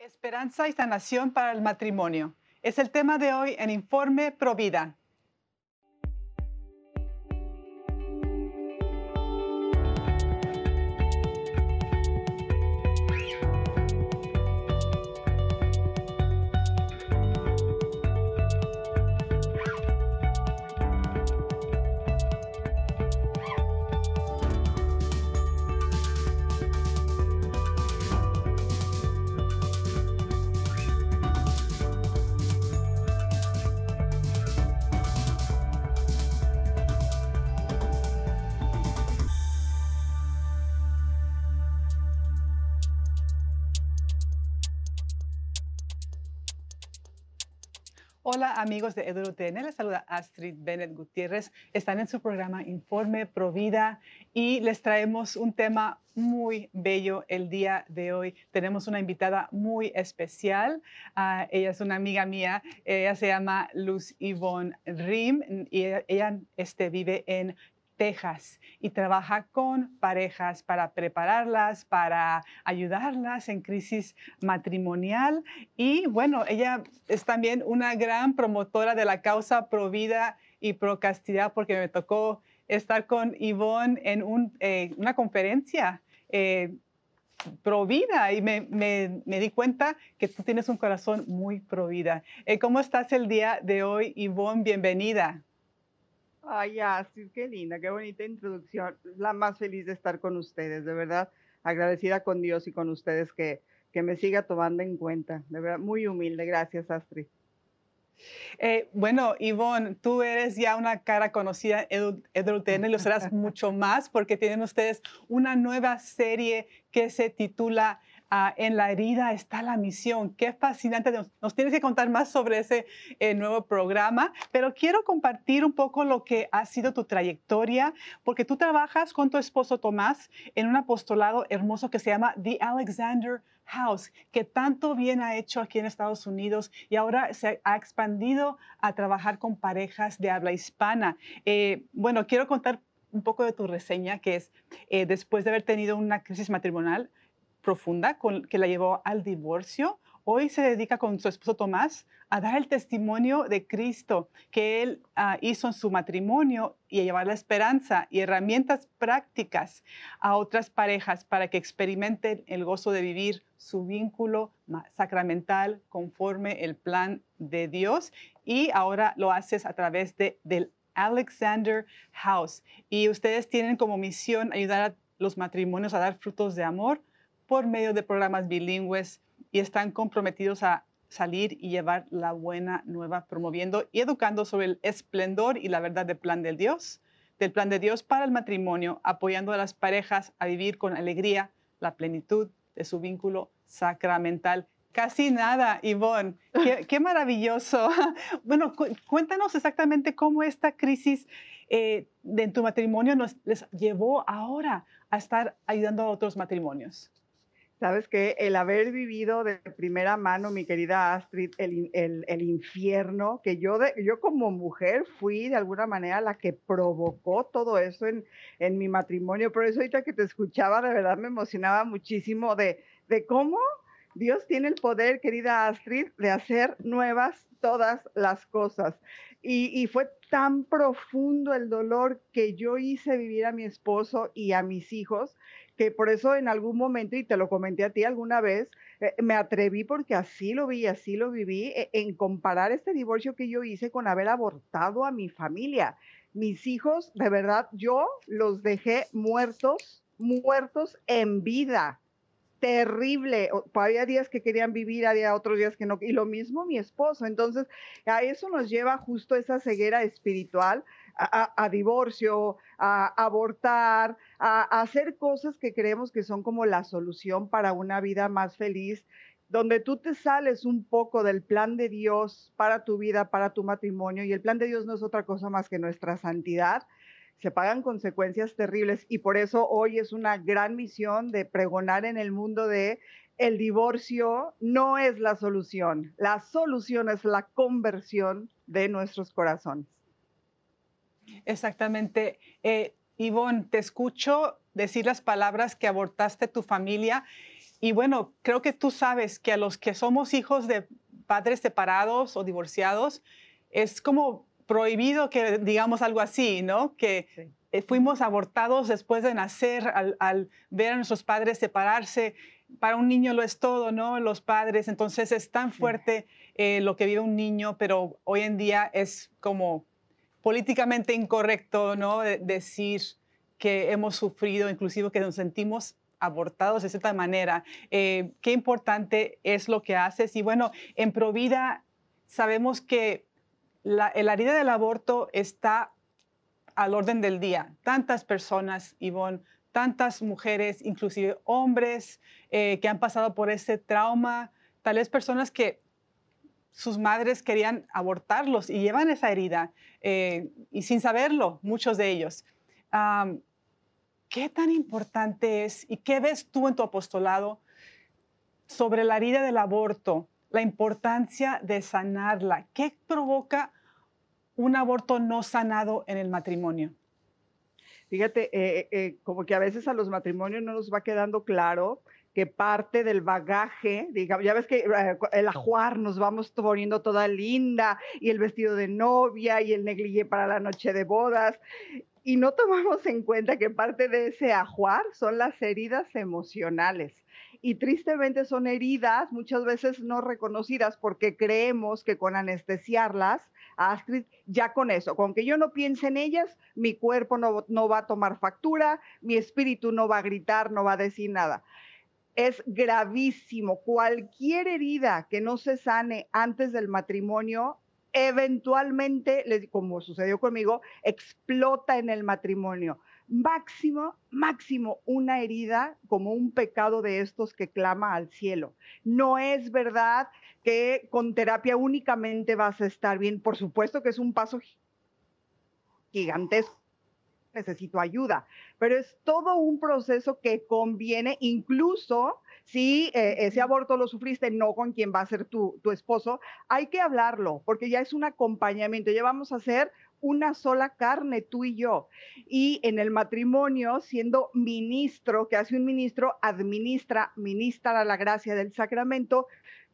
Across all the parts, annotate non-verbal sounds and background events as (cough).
Esperanza y sanación para el matrimonio. Es el tema de hoy en Informe Provida. Hola amigos de EduTN, les saluda Astrid Bennett Gutiérrez. Están en su programa Informe Provida y les traemos un tema muy bello el día de hoy. Tenemos una invitada muy especial. Ah, ella es una amiga mía. Ella se llama Luz Yvonne Rim y ella, este, vive en Texas y trabaja con parejas para prepararlas, para ayudarlas en crisis matrimonial. Y bueno, ella es también una gran promotora de la causa pro vida y pro castidad porque me tocó estar con Yvonne en eh, una conferencia. Eh, pro vida y me, di cuenta que tú tienes un corazón muy pro vida. Eh, ¿Cómo estás el día de hoy, Yvonne? Bienvenida. Ay, sí, qué linda, qué bonita introducción. La más feliz de estar con ustedes, de verdad, agradecida con Dios y con ustedes que, que me siga tomando en cuenta. De verdad, muy humilde. Gracias, Astrid. Eh, bueno, Ivonne, tú eres ya una cara conocida en EduTN y lo serás (laughs) mucho más porque tienen ustedes una nueva serie que se titula Ah, en la herida está la misión. Qué fascinante. Nos, tienes que contar más sobre ese eh, nuevo programa, pero quiero compartir un poco lo que ha sido tu trayectoria, porque tú trabajas con tu esposo Tomás en un apostolado hermoso que se llama The Alexander House, que tanto bien ha hecho aquí en Estados Unidos y ahora se ha expandido a trabajar con parejas de habla hispana. Eh, bueno, quiero contar un poco de tu reseña, que es eh, después de haber tenido una crisis matrimonial, profunda con, que la llevó al divorcio, hoy se dedica con su esposo Tomás a dar el testimonio de Cristo que él ah, hizo en su matrimonio y a llevar la esperanza y herramientas prácticas a otras parejas para que experimenten el gozo de vivir su vínculo sacramental conforme el plan de Dios. Y ahora lo haces a través de, del Alexander House. Y ustedes tienen como misión ayudar a los matrimonios a dar frutos de amor por medio de programas bilingües y están comprometidos a salir y llevar la buena nueva, promoviendo y educando sobre el esplendor y la verdad del plan del Dios, del plan de Dios para el matrimonio, apoyando a las parejas a vivir con alegría la plenitud de su vínculo sacramental. Casi nada, Ivonne. Qué, maravilloso. (laughs) Bueno, cuéntanos exactamente cómo esta crisis eh, de tu matrimonio nos les llevó ahora a estar ayudando a otros matrimonios. Sabes que el haber vivido de primera mano, mi querida Astrid, el, infierno, que yo, yo como mujer fui de alguna manera la que provocó todo eso en, en mi matrimonio. Por eso ahorita que te escuchaba, de verdad me emocionaba muchísimo de, de cómo Dios tiene el poder, querida Astrid, de hacer nuevas todas las cosas. Y, y, fue tan profundo el dolor que yo hice vivir a mi esposo y a mis hijos que por eso en algún momento, y te lo comenté a ti alguna vez, eh, me atreví porque así lo vi, así lo viví, e, en comparar este divorcio que yo hice con haber abortado a mi familia. Mis hijos, de verdad, yo los dejé muertos, muertos en vida. Terrible. Había días que querían vivir, había otros días que no. Y lo mismo mi esposo. Entonces, a eso nos lleva justo esa ceguera espiritual a, divorcio, a, abortar, a, hacer cosas que creemos que son como la solución para una vida más feliz, donde tú te sales un poco del plan de Dios para tu vida, para tu matrimonio, y el plan de Dios no es otra cosa más que nuestra santidad se pagan consecuencias terribles y por eso hoy es una gran misión de pregonar en el mundo de el divorcio no es la solución, la solución es la conversión de nuestros corazones. Exactamente. Eh, Ivonne, te escucho decir las palabras que abortaste tu familia. y bueno, creo que tú sabes que a los que somos hijos de padres separados o divorciados, es como prohibido que digamos algo así, ¿no? Que eh, fuimos abortados después de nacer al, ver a nuestros padres separarse. Para un niño lo es todo, ¿no? Los padres. Entonces es tan fuerte eh, lo que vive un niño, pero hoy en día es como políticamente incorrecto, ¿no? decir que hemos sufrido, inclusive que nos sentimos abortados de cierta manera. Eh, qué importante es lo que haces. Y bueno, en Provida sabemos que la, la herida del aborto está al orden del día. Tantas personas, Ivonne, tantas mujeres, inclusive hombres, eh, que han pasado por ese trauma, tal vez personas que sus madres querían abortarlos y llevan esa herida eh, y sin saberlo, muchos de ellos. ¿Qué tan importante es y qué ves tú en tu apostolado sobre la herida del aborto, la importancia de sanarla? ¿Qué provoca un aborto no sanado en el matrimonio? Fíjate, eh, eh, como que a veces a los matrimonios no nos va quedando claro que parte del bagaje, digamos, ya ves que eh, el ajuar nos vamos poniendo toda linda y el vestido de novia y el negligé para la noche de bodas y no tomamos en cuenta que parte de ese ajuar son las heridas emocionales y tristemente son heridas muchas veces no reconocidas porque creemos que con anestesiarlas, Astrid, ya con eso, con que yo no piense en ellas, mi cuerpo no, no va a tomar factura, mi espíritu no va a gritar, no va a decir nada. Es gravísimo. Cualquier herida que no se sane antes del matrimonio eventualmente, como sucedió conmigo, explota en el matrimonio máximo, máximo una herida como un pecado de estos que clama al cielo. No es verdad que con terapia únicamente vas a estar bien. Por supuesto que es un paso gigantesco. Necesito ayuda, pero es todo un proceso que conviene incluso si eh, ese aborto lo sufriste no con quien va a ser tu, tu esposo, hay que hablarlo porque ya es un acompañamiento, ya vamos a hacer una sola carne, tú y yo. Y en el matrimonio, siendo ministro, que hace un ministro, administra, ministra la gracia del sacramento,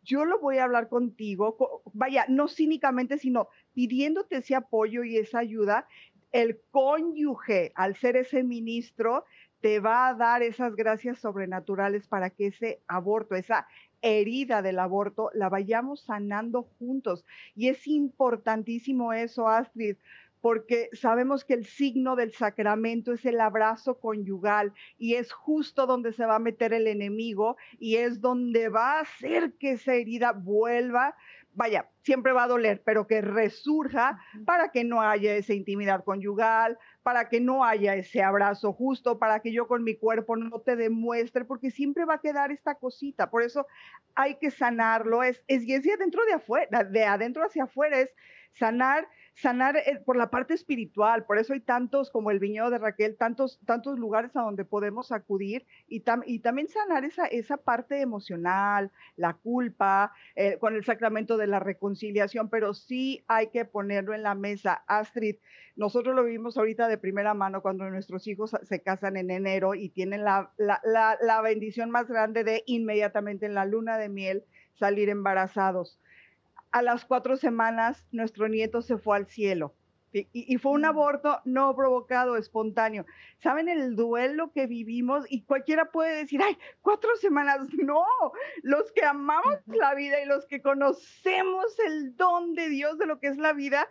yo lo voy a hablar contigo, vaya, no cínicamente, sino pidiéndote ese apoyo y esa ayuda. El cónyuge, al ser ese ministro, te va a dar esas gracias sobrenaturales para que ese aborto, esa herida del aborto, la vayamos sanando juntos. Y es importantísimo eso, Astrid, porque sabemos que el signo del sacramento es el abrazo conyugal y es justo donde se va a meter el enemigo y es donde va a hacer que esa herida vuelva vaya, siempre va a doler, pero que resurja para que no haya esa intimidad conyugal, para que no haya ese abrazo justo, para que yo con mi cuerpo no te demuestre, porque siempre va a quedar esta cosita. Por eso hay que sanarlo, es, es y es de adentro de afuera, de adentro hacia afuera, es sanar sanar eh, por la parte espiritual. Por eso hay tantos, como el viñedo de Raquel, tantos, tantos lugares a donde podemos acudir y, y también sanar esa, esa parte emocional, la culpa, eh, con el sacramento de la reconciliación, pero sí hay que ponerlo en la mesa. Astrid, nosotros lo vimos ahorita de primera mano cuando nuestros hijos se casan en enero y tienen la, la, la bendición más grande de inmediatamente en la luna de miel salir embarazados a las cuatro semanas nuestro nieto se fue al cielo. Y, fue un mm. aborto no provocado, espontáneo. ¿Saben el duelo que vivimos? Y cualquiera puede decir, ay, cuatro semanas. (laughs) No, los que amamos la vida y los que conocemos el don de Dios de lo que es la vida,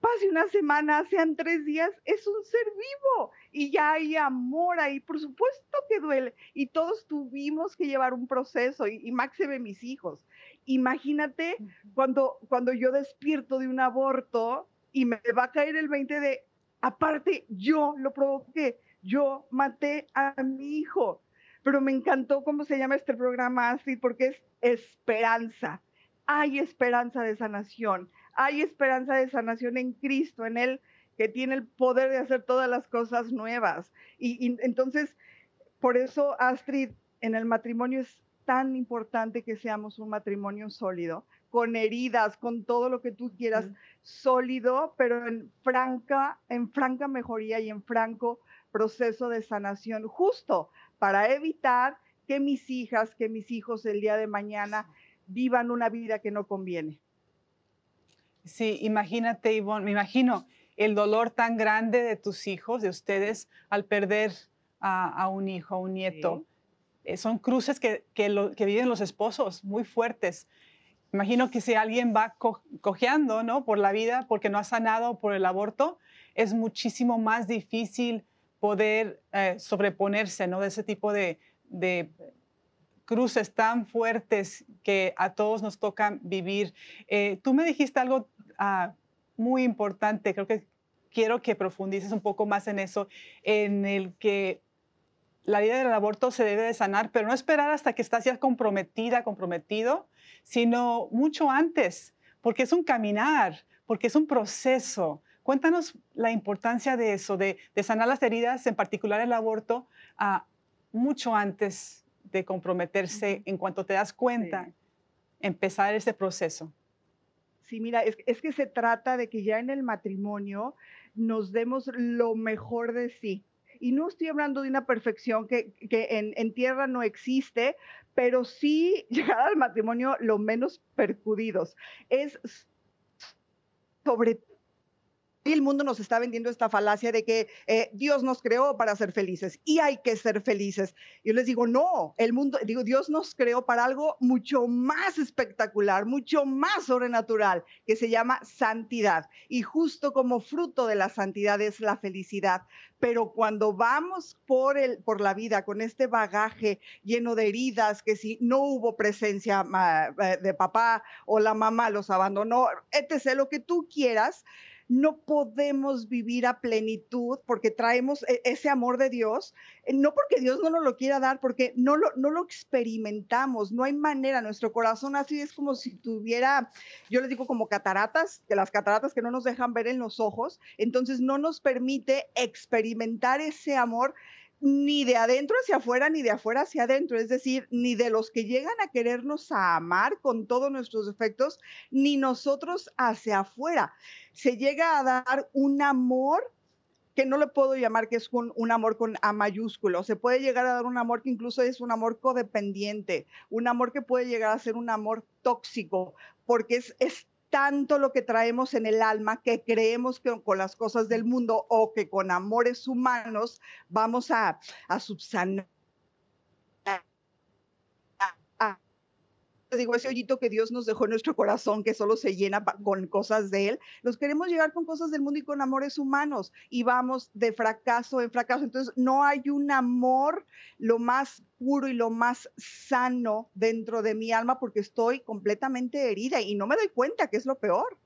pase una semana, sean tres días, es un ser vivo y ya hay amor ahí. Por supuesto que duele. Y todos tuvimos que llevar un proceso y, y máxime mis hijos. Imagínate cuando, cuando yo despierto de un aborto y me va a caer el 20 de, aparte, yo lo provoqué, yo maté a mi hijo. Pero me encantó cómo se llama este programa así, porque es esperanza. Hay esperanza de sanación. Hay esperanza de sanación en Cristo, en Él que tiene el poder de hacer todas las cosas nuevas. Y, y entonces, por eso, Astrid, en el matrimonio es tan importante que seamos un matrimonio sólido, con heridas, con todo lo que tú quieras, sólido, pero en franca, en franca mejoría y en franco proceso de sanación, justo para evitar que mis hijas, que mis hijos el día de mañana vivan una vida que no conviene. Sí, imagínate, Ivonne, me imagino el dolor tan grande de tus hijos, de ustedes, al perder a, un hijo, a un nieto. Eh, son cruces que, que, viven los esposos, muy fuertes. Imagino que si alguien va cojeando ¿no? por la vida porque no ha sanado por el aborto, es muchísimo más difícil poder eh, sobreponerse ¿no? de ese tipo de, cruces tan fuertes que a todos nos toca vivir. Eh, tú me dijiste algo ah, muy importante, creo que quiero que profundices un poco más en eso, en el que la vida del aborto se debe de sanar, pero no esperar hasta que estás ya comprometida, comprometido, sino mucho antes, porque es un caminar, porque es un proceso. Cuéntanos la importancia de eso, de, sanar las heridas, en particular el aborto, mucho antes de comprometerse, en cuanto te das cuenta, empezar ese proceso. Sí, mira, es, es, que se trata de que ya en el matrimonio nos demos lo mejor de sí. Y no estoy hablando de una perfección que, en, en, tierra no existe, pero sí (laughs) llegar al matrimonio lo menos percudidos. Es sobre el mundo nos está vendiendo esta falacia de que eh, Dios nos creó para ser felices y hay que ser felices. Yo les digo, no, el mundo, digo, Dios nos creó para algo mucho más espectacular, mucho más sobrenatural, que se llama santidad. Y justo como fruto de la santidad es la felicidad. Pero cuando vamos por, el, por la vida con este bagaje lleno de heridas, que si no hubo presencia eh, de papá o la mamá los abandonó, etc., lo que tú quieras, no podemos vivir a plenitud porque traemos e-, ese amor de Dios, eh, no porque Dios no nos lo quiera dar, porque no lo, no lo experimentamos, no hay manera, nuestro corazón así es como si tuviera, yo les digo como cataratas, que las cataratas que no nos dejan ver en los ojos, entonces no nos permite experimentar ese amor ni de adentro hacia afuera, ni de afuera hacia adentro, es decir, ni de los que llegan a querernos a amar con todos nuestros defectos, ni nosotros hacia afuera. Se llega a dar un amor que no le puedo llamar que es un, un, amor con A mayúsculo. Se puede llegar a dar un amor que incluso es un amor codependiente, un amor que puede llegar a ser un amor tóxico, porque es, es tanto lo que traemos en el alma que creemos que con las cosas del mundo o que con amores humanos vamos a, subsanar digo, ese hoyito que Dios nos dejó en nuestro corazón, que solo se llena con cosas de Él, los queremos llegar con cosas del mundo y con amores humanos y vamos de fracaso en fracaso. Entonces, no hay un amor lo más puro y lo más sano dentro de mi alma porque estoy completamente herida y no me doy cuenta que es lo peor.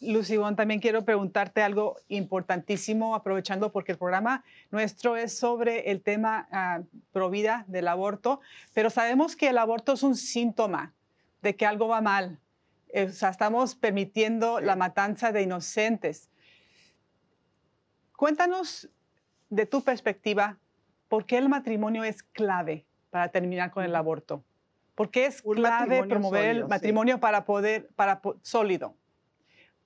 Lucibón, también quiero preguntarte algo importantísimo, aprovechando porque el programa nuestro es sobre el tema uh, pro vida del aborto, pero sabemos que el aborto es un síntoma de que algo va mal. O sea, estamos permitiendo la matanza de inocentes. Cuéntanos de tu perspectiva, ¿por qué el matrimonio es clave para terminar con el aborto? ¿Por qué es clave promover el matrimonio para poder, para sólido?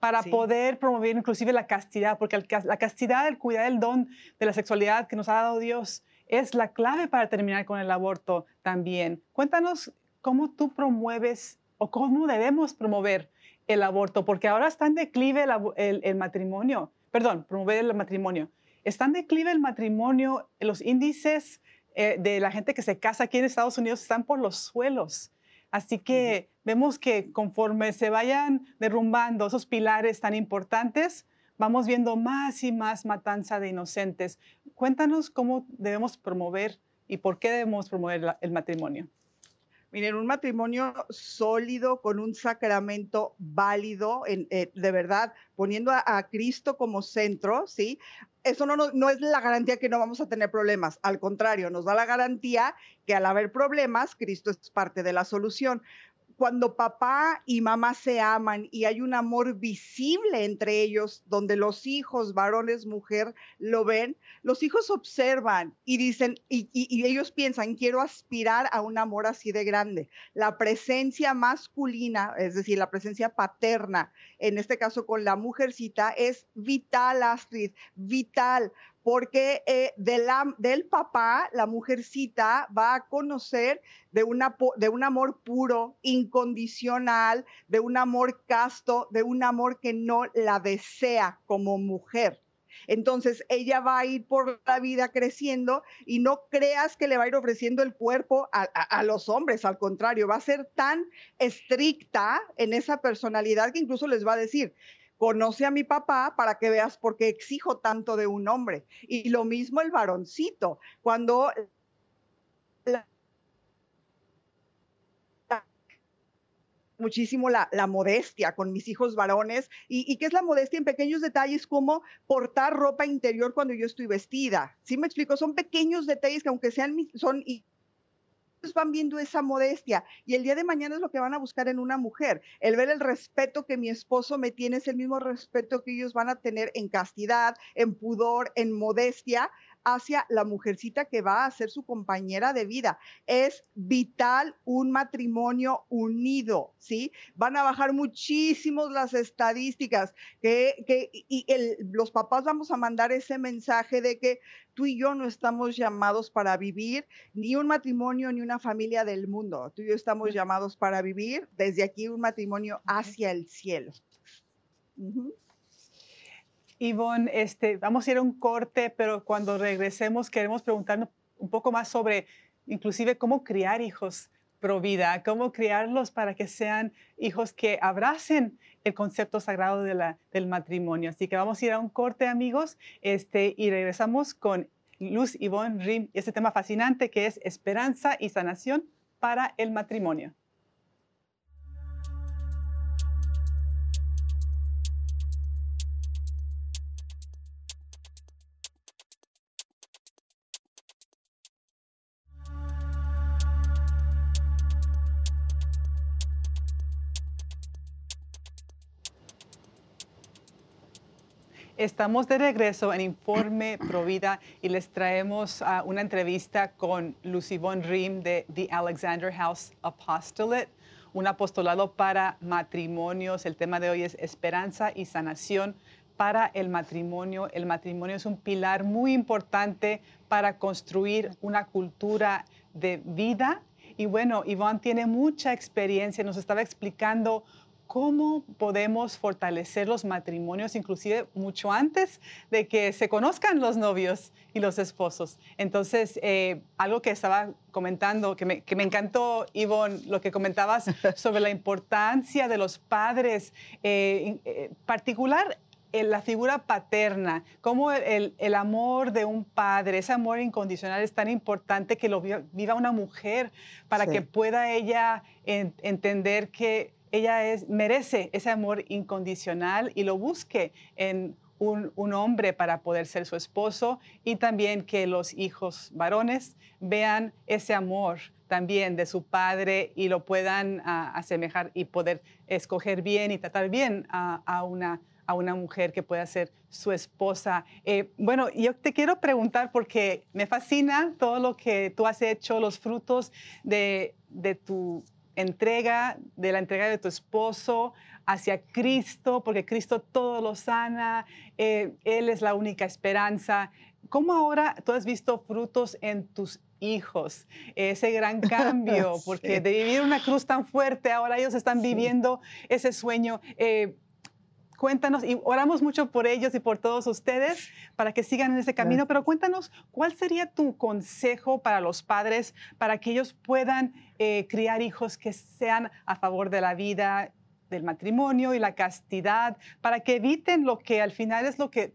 Para poder promover inclusive la castidad, porque la castidad, el cuidar el don de la sexualidad que nos ha dado Dios es la clave para terminar con el aborto también. Cuéntanos cómo tú promueves o cómo debemos promover el aborto, porque ahora está en declive el, matrimonio, perdón, promover el matrimonio. Está en declive el matrimonio, los índices eh, de la gente que se casa aquí en Estados Unidos están por los suelos. Así que vemos que conforme se vayan derrumbando esos pilares tan importantes, vamos viendo más y más matanza de inocentes. Cuéntanos cómo debemos promover y por qué debemos promover el matrimonio. Miren, un matrimonio sólido, con un sacramento válido, eh, de verdad, poniendo a, Cristo como centro, ¿sí? Eso no, no, es la garantía que no vamos a tener problemas, al contrario, nos da la garantía que al haber problemas, Cristo es parte de la solución cuando papá y mamá se aman y hay un amor visible entre ellos, donde los hijos, varones, mujer, lo ven, los hijos observan y dicen, y, ellos piensan, quiero aspirar a un amor así de grande. La presencia masculina, es decir, la presencia paterna, en este caso con la mujercita, es vital, Astrid, vital, porque eh, del papá la mujercita va a conocer de, un amor puro, incondicional, de un amor casto, de un amor que no la desea como mujer. Entonces ella va a ir por la vida creciendo y no creas que le va a ir ofreciendo el cuerpo a, los hombres, al contrario, va a ser tan estricta en esa personalidad que incluso les va a decir, conoce a mi papá para que veas por qué exijo tanto de un hombre. Y lo mismo el varoncito, cuando muchísimo la, modestia con mis hijos varones. Y, qué es la modestia en pequeños detalles como portar ropa interior cuando yo estoy vestida? ¿Sí me explico? Son pequeños detalles que aunque sean, van viendo esa modestia y el día de mañana es lo que van a buscar en una mujer. El ver el respeto que mi esposo me tiene es el mismo respeto que ellos van a tener en castidad, en pudor, en modestia, hacia la mujercita que va a ser su compañera de vida. Es vital un matrimonio unido, ¿sí? Van a bajar muchísimos las estadísticas que, y los papás vamos a mandar ese mensaje de que tú y yo no estamos llamados para vivir ni un matrimonio ni una familia del mundo. Tú y yo estamos llamados para vivir desde aquí un matrimonio hacia el cielo. Ivonne, este, vamos a ir a un corte, pero cuando regresemos queremos preguntarnos un poco más sobre inclusive cómo criar hijos pro vida, cómo criarlos para que sean hijos que abracen el concepto sagrado del matrimonio. Así que vamos a ir a un corte, amigos, este, y regresamos con Luz Ivonne Rim y este tema fascinante que es esperanza y sanación para el matrimonio. Estamos de regreso en Informe Provida y les traemos uh, una entrevista con Lucy Von Rim de The Alexander House Apostolate, un apostolado para matrimonios. El tema de hoy es esperanza y sanación para el matrimonio. El matrimonio es un pilar muy importante para construir una cultura de vida. Y bueno, Iván tiene mucha experiencia, nos estaba explicando cómo podemos fortalecer los matrimonios, inclusive mucho antes de que se conozcan los novios y los esposos. Entonces, eh, algo que estaba comentando, que me, encantó, Ivonne, lo que comentabas (laughs) sobre la importancia de los padres, eh, eh, particular en la figura paterna, cómo el, amor de un padre, ese amor incondicional es tan importante que lo viva una mujer para que pueda ella entender que ella es, merece ese amor incondicional y lo busque en un, hombre para poder ser su esposo y también que los hijos varones vean ese amor también de su padre y lo puedan ah, asemejar y poder escoger bien y tratar bien a, una, a una mujer que pueda ser su esposa. Eh, bueno, yo te quiero preguntar porque me fascina todo lo que tú has hecho, los frutos de, de tu entrega, de la entrega de tu esposo hacia Cristo, porque Cristo todo lo sana, eh, Él es la única esperanza. ¿Cómo ahora tú has visto frutos en tus hijos? Ese gran (laughs) cambio, porque de vivir una cruz tan fuerte, ahora ellos están viviendo ese sueño. Eh, cuéntanos, y oramos mucho por ellos y por todos ustedes para que sigan en ese camino, pero cuéntanos, ¿cuál sería tu consejo para los padres para que ellos puedan eh, criar hijos que sean a favor de la vida, del matrimonio y la castidad, para que eviten lo que al final es lo que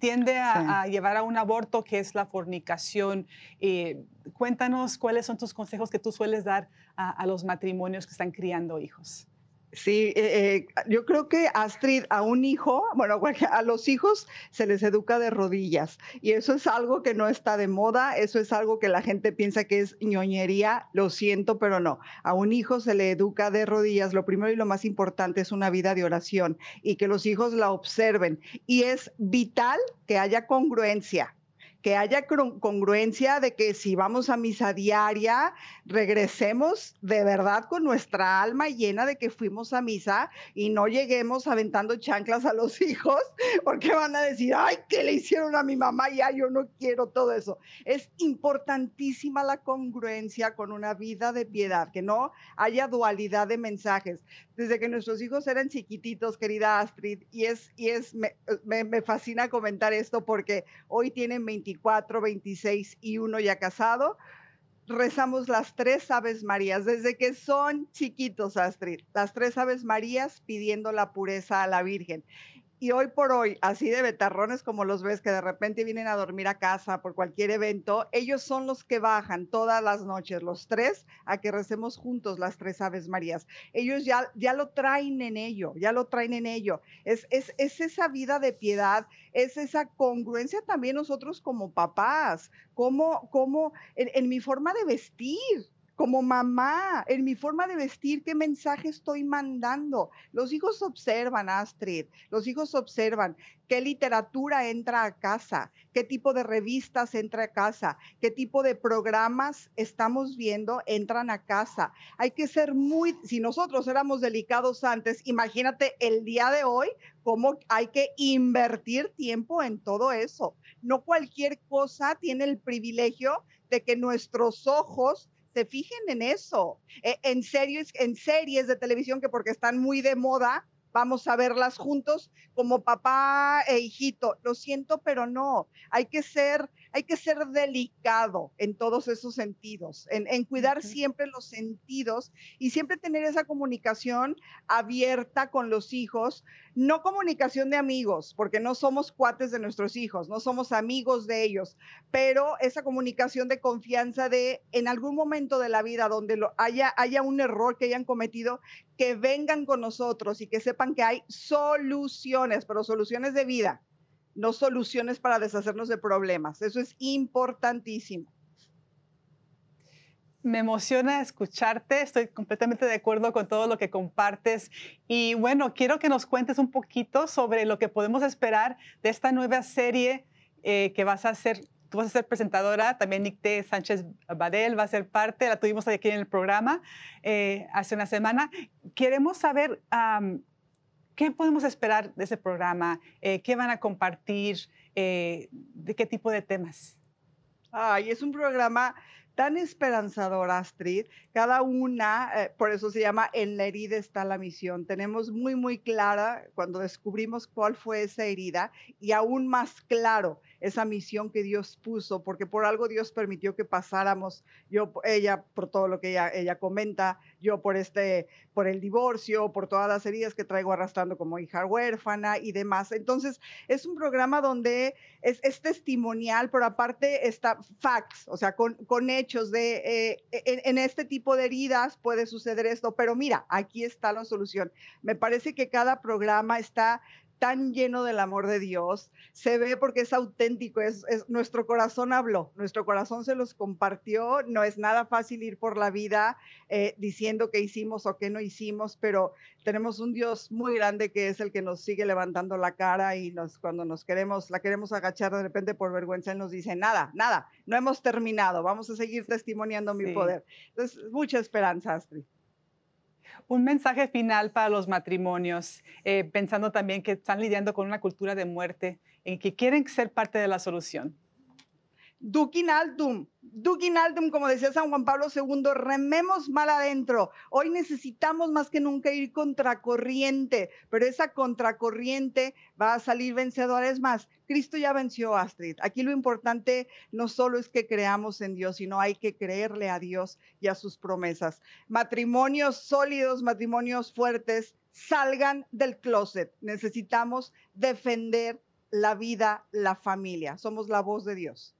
tiende a, llevar a un aborto, que es la fornicación. Eh, cuéntanos cuáles son tus consejos que tú sueles dar a los matrimonios que están criando hijos. Sí, eh, eh, yo creo que Astrid, a un hijo, bueno, (laughs) a los hijos se les educa de rodillas y eso es algo que no está de moda, eso es algo que la gente piensa que es ñoñería, lo siento, pero no. A un hijo se le educa de rodillas, lo primero y lo más importante es una vida de oración y que los hijos la observen y es vital que haya congruencia que haya congruencia de que si vamos a misa diaria, regresemos de verdad con nuestra alma llena de que fuimos a misa y no lleguemos aventando chanclas a los (laughs) hijos porque van a decir, ay, ¿qué le hicieron a mi mamá? Ya yo no quiero todo eso. Es importantísima la congruencia con una vida de piedad, que no haya dualidad de mensajes. Desde que nuestros hijos eran chiquititos, querida Astrid, y es, y es me, me fascina comentar esto porque hoy tienen 24, 26 y uno ya casado, rezamos las tres Aves Marías desde que son chiquitos, Astrid. Las tres Aves Marías pidiendo la pureza a la Virgen. Y hoy por hoy, así de betarrones como los ves que de repente vienen a dormir a casa por cualquier evento, ellos son los que bajan todas las noches, los tres, a que recemos juntos las tres Aves Marías. Ellos ya, ya lo traen en ello, ya lo traen en ello. Es, es, es esa vida de piedad, es esa congruencia también nosotros como papás, como, como en, en mi forma de vestir como mamá, en mi forma de vestir, qué mensaje estoy mandando. Los hijos observan, Astrid, los hijos observan qué literatura entra a casa, qué tipo de revistas entra a casa, qué tipo de programas estamos viendo entran a casa. Hay que ser muy, si nosotros éramos delicados antes, imagínate el día de hoy, cómo hay que invertir tiempo en todo eso. No cualquier cosa tiene el privilegio de que nuestros ojos se fijen en eso. E, en, series, en series de televisión que porque están muy de moda, vamos a verlas juntos como papá e hijito. Lo siento, pero no. Hay que ser, hay que ser delicado en todos esos sentidos, en, cuidar siempre los sentidos y siempre tener esa comunicación abierta con los hijos, no comunicación de amigos, porque no somos cuates de nuestros hijos, no somos amigos de ellos, pero esa comunicación de confianza de en algún momento de la vida donde lo, haya, haya un error que hayan cometido, que vengan con nosotros y que sepan que hay soluciones, pero soluciones de vida, no soluciones para deshacernos de problemas. Eso es importantísimo. Me emociona escucharte, estoy completamente de acuerdo con todo lo que compartes y bueno, quiero que nos cuentes un poquito sobre lo que podemos esperar de esta nueva serie eh, que vas a hacer. Tú vas a ser presentadora, también Nicté Sánchez Badel va a ser parte, la tuvimos aquí en el programa eh, hace una semana. Queremos saber qué podemos esperar de ese programa, eh, qué van a compartir, de qué tipo de temas. Ay, es un programa tan esperanzador, Astrid. Cada una, eh, por eso se llama En la herida está la misión. Tenemos muy, muy clara cuando descubrimos cuál fue esa herida y aún más claro esa misión que Dios puso, porque por algo Dios permitió que pasáramos, yo, ella, por todo lo que ella, ella comenta, yo por este, por el divorcio, por todas las heridas que traigo arrastrando como hija huérfana y demás. Entonces, es un programa donde es, es testimonial, pero aparte está facts, o sea, con, con hechos de, eh, en este tipo de heridas puede suceder esto, pero mira, aquí está la solución. Me parece que cada programa está tan lleno del amor de Dios, se ve porque es auténtico, es, nuestro corazón habló, nuestro corazón se los compartió, no es nada fácil ir por la vida eh, diciendo qué hicimos o qué no hicimos, pero tenemos un Dios muy grande que es el que nos sigue levantando la cara y nos, cuando nos queremos, la queremos agachar de repente por vergüenza, Él nos dice, nada, nada, no hemos terminado, vamos a seguir testimoniando mi poder. Entonces, mucha esperanza, Astrid un mensaje final para los matrimonios, eh, pensando también que están lidiando con una cultura de muerte y que quieren ser parte de la solución. Duquinaldum, Duquinaldum, como decía San Juan Pablo II, rememos mal adentro. Hoy necesitamos más que nunca ir contracorriente, pero esa contracorriente va a salir vencedora. Es más, Cristo ya venció a Astrid. Aquí lo importante no solo es que creamos en Dios, sino hay que creerle a Dios y a sus promesas. Matrimonios sólidos, matrimonios fuertes, salgan del closet. Necesitamos defender la vida, la familia. Somos la voz de Dios.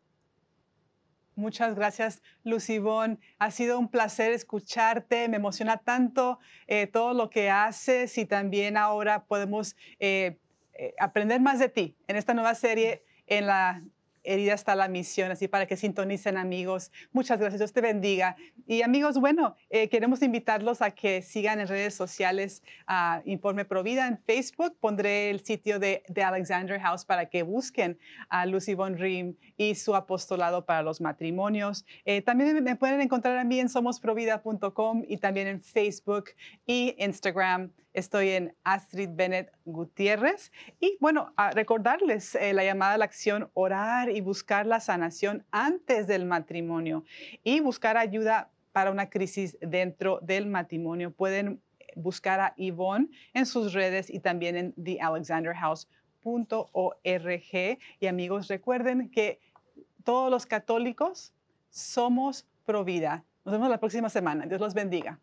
Muchas gracias, Lucibón. Ha sido un placer escucharte. Me emociona tanto eh, todo lo que haces y también ahora podemos eh, eh, aprender más de ti en esta nueva serie en la herida está la misión, así para que sintonicen amigos. Muchas gracias, Dios te bendiga. Y amigos, bueno, eh, queremos invitarlos a que sigan en redes sociales a Informe Provida en Facebook. Pondré el sitio de, de, Alexander House para que busquen a Lucy Von Rim y su apostolado para los matrimonios. Eh, también me pueden encontrar a en somosprovida.com y también en Facebook y Instagram. Estoy en Astrid Bennett Gutiérrez. Y bueno, a recordarles eh, la llamada a la acción, orar y buscar la sanación antes del matrimonio y buscar ayuda para una crisis dentro del matrimonio. Pueden buscar a Yvonne en sus redes y también en thealexanderhouse.org. Y amigos, recuerden que todos los católicos somos pro vida. Nos vemos la próxima semana. Dios los bendiga.